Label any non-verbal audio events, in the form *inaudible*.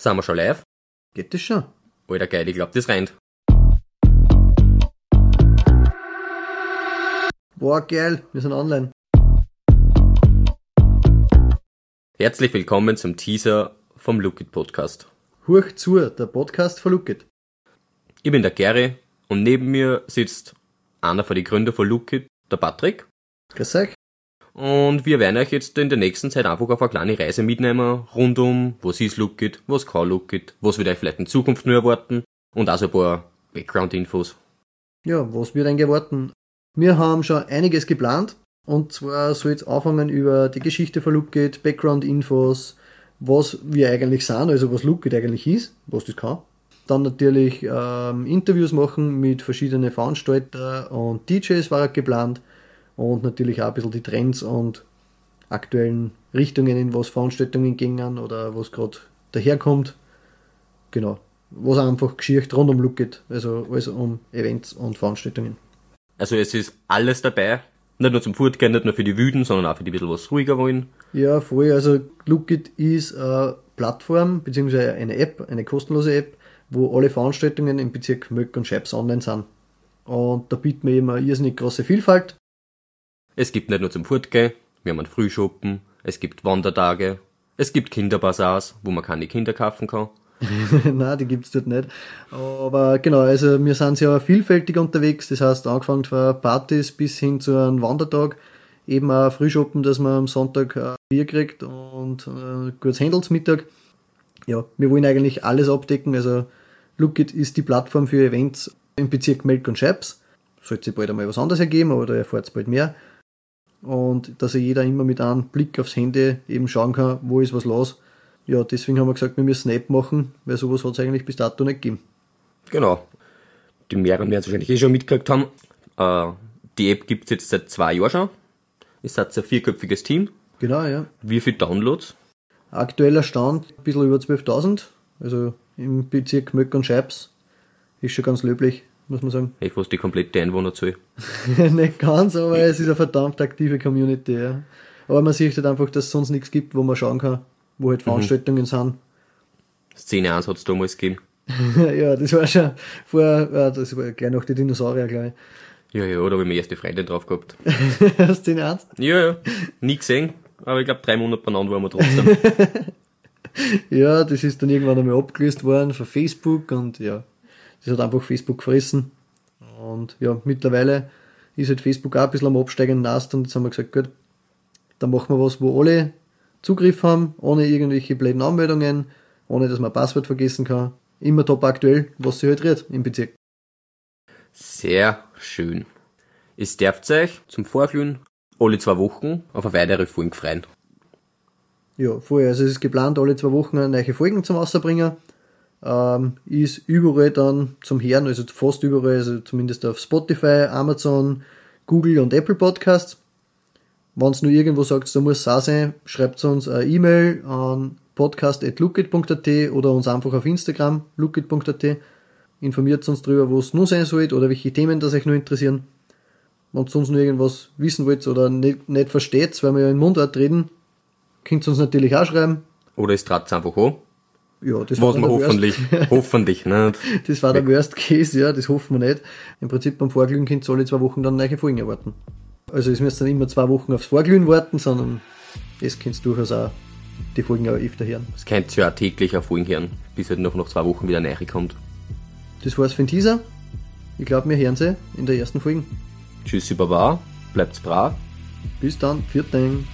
Sind wir schon live? Geht das schon? Alter geil, ich glaub, das rennt. Boah, geil, wir sind online. Herzlich willkommen zum Teaser vom Look It Podcast. Huch zu, der Podcast von Lookit. Ich bin der Gary und neben mir sitzt einer von den Gründer von Look It, der Patrick. Grüß euch. Und wir werden euch jetzt in der nächsten Zeit einfach auf eine kleine Reise mitnehmen, rund um, was ist Look It, was kann Look It, was wird euch vielleicht in Zukunft nur erwarten und auch so ein paar Background-Infos. Ja, was wird eigentlich erwarten? Wir haben schon einiges geplant. Und zwar soll es anfangen über die Geschichte von Lookit, Background-Infos, was wir eigentlich sind, also was Lookit eigentlich ist, was das kann. Dann natürlich ähm, Interviews machen mit verschiedenen Veranstaltern und DJs war geplant. Und natürlich auch ein bisschen die Trends und aktuellen Richtungen, in was Veranstaltungen gingen oder was gerade daherkommt. Genau. Was einfach Geschichte rund um Lookit, also alles um Events und Veranstaltungen. Also es ist alles dabei, nicht nur zum Fortgehen, nicht nur für die Wüden, sondern auch für die ein bisschen was ruhiger wollen. Ja, voll. Also Lookit ist eine Plattform bzw. eine App, eine kostenlose App, wo alle Veranstaltungen im Bezirk Möck und Scheibs online sind. Und da bieten wir eben eine irrsinnig große Vielfalt. Es gibt nicht nur zum Fortgehen, wir haben einen Frühschoppen, es gibt Wandertage, es gibt Kinderbasars, wo man keine Kinder kaufen kann. *laughs* Nein, die gibt's dort nicht. Aber genau, also wir sind sehr vielfältig unterwegs. Das heißt, angefangen von Partys bis hin zu einem Wandertag. Eben auch Frühschoppen, dass man am Sonntag ein Bier kriegt und äh, gutes Händelsmittag. Ja, wir wollen eigentlich alles abdecken. Also Lookit ist die Plattform für Events im Bezirk Melk und Scheibs. Sollte sich bald einmal was anderes ergeben, aber da erfahrt bald mehr. Und dass ja jeder immer mit einem Blick aufs Handy eben schauen kann, wo ist was los ja, deswegen haben wir gesagt, wir müssen App machen, weil sowas hat es eigentlich bis dato nicht gegeben. Genau. Die mehreren werden es wahrscheinlich eh schon mitgekriegt haben. Äh, die App gibt es jetzt seit zwei Jahren schon. Es hat ein vierköpfiges Team. Genau, ja. Wie viele Downloads? Aktueller Stand ein bisschen über 12.000. Also im Bezirk Möck und Scheibs. Ist schon ganz löblich, muss man sagen. Hey, fast die komplette Einwohnerzahl. *laughs* nicht ganz, aber es ist eine verdammt aktive Community, ja. Aber man sieht halt einfach, dass es sonst nichts gibt, wo man schauen kann, wo halt Veranstaltungen mhm. sind. Szene 1 hat es damals gegeben. *laughs* ja, das war schon vor, äh, das war gleich nach die Dinosaurier gleich. Ja, ja, da habe ich meine erste Freundin drauf gehabt. *laughs* Szene 1? Ja, ja. Nie gesehen, aber ich glaube drei Monate beieinander waren wir trotzdem. ja, das ist dann irgendwann einmal abgelöst worden von Facebook und ja, das hat einfach Facebook gefressen. Und ja, mittlerweile ist halt Facebook auch ein bisschen am absteigenden Ast und jetzt haben wir gesagt, gut, dann machen wir was, wo alle Zugriff haben, ohne irgendwelche blöden Anmeldungen, ohne dass man Passwort vergessen kann. Immer top aktuell, was sich halt redet im Bezirk. Sehr schön. Es darf euch zum Vorglühen alle zwei Wochen auf eine weitere Folge freuen. Ja, vorher. Also es ist geplant, alle zwei Wochen neue Folgen zum Außerbringen. Ähm, ist überall dann zum Hören, also fast überall, also zumindest auf Spotify, Amazon, Google und Apple Podcasts. Wenn es nur irgendwo sagt, da muss es auch sein, schreibt uns eine E-Mail an podcast.lookit.at oder uns einfach auf Instagram lookit.at. Informiert uns darüber, wo es nur sein soll oder welche Themen das euch nur interessieren. Wenn ihr sonst nur irgendwas wissen wollt oder nicht, nicht versteht, weil wir ja in Mundart reden, könnt ihr uns natürlich auch schreiben. Oder es trat einfach an. Ja, das Was wir hoffentlich, *laughs* hoffentlich nicht. Das war der Worst Case, ja, das hoffen wir nicht. Im Prinzip beim Vorglühen könnt ihr alle zwei Wochen dann neue Folgen erwarten. Also es müsst dann immer zwei Wochen aufs Vorglühen warten, sondern das könnt ihr durchaus auch die Folgen auch öfter hören. Das könnt ihr ja auch täglich auf Folgen hören, bis halt noch nach zwei Wochen wieder näher kommt. Das war's für den Teaser. Ich glaube, wir hören sie in der ersten Folge. Tschüssi Baba, bleibt's brav. Bis dann, viert Dank.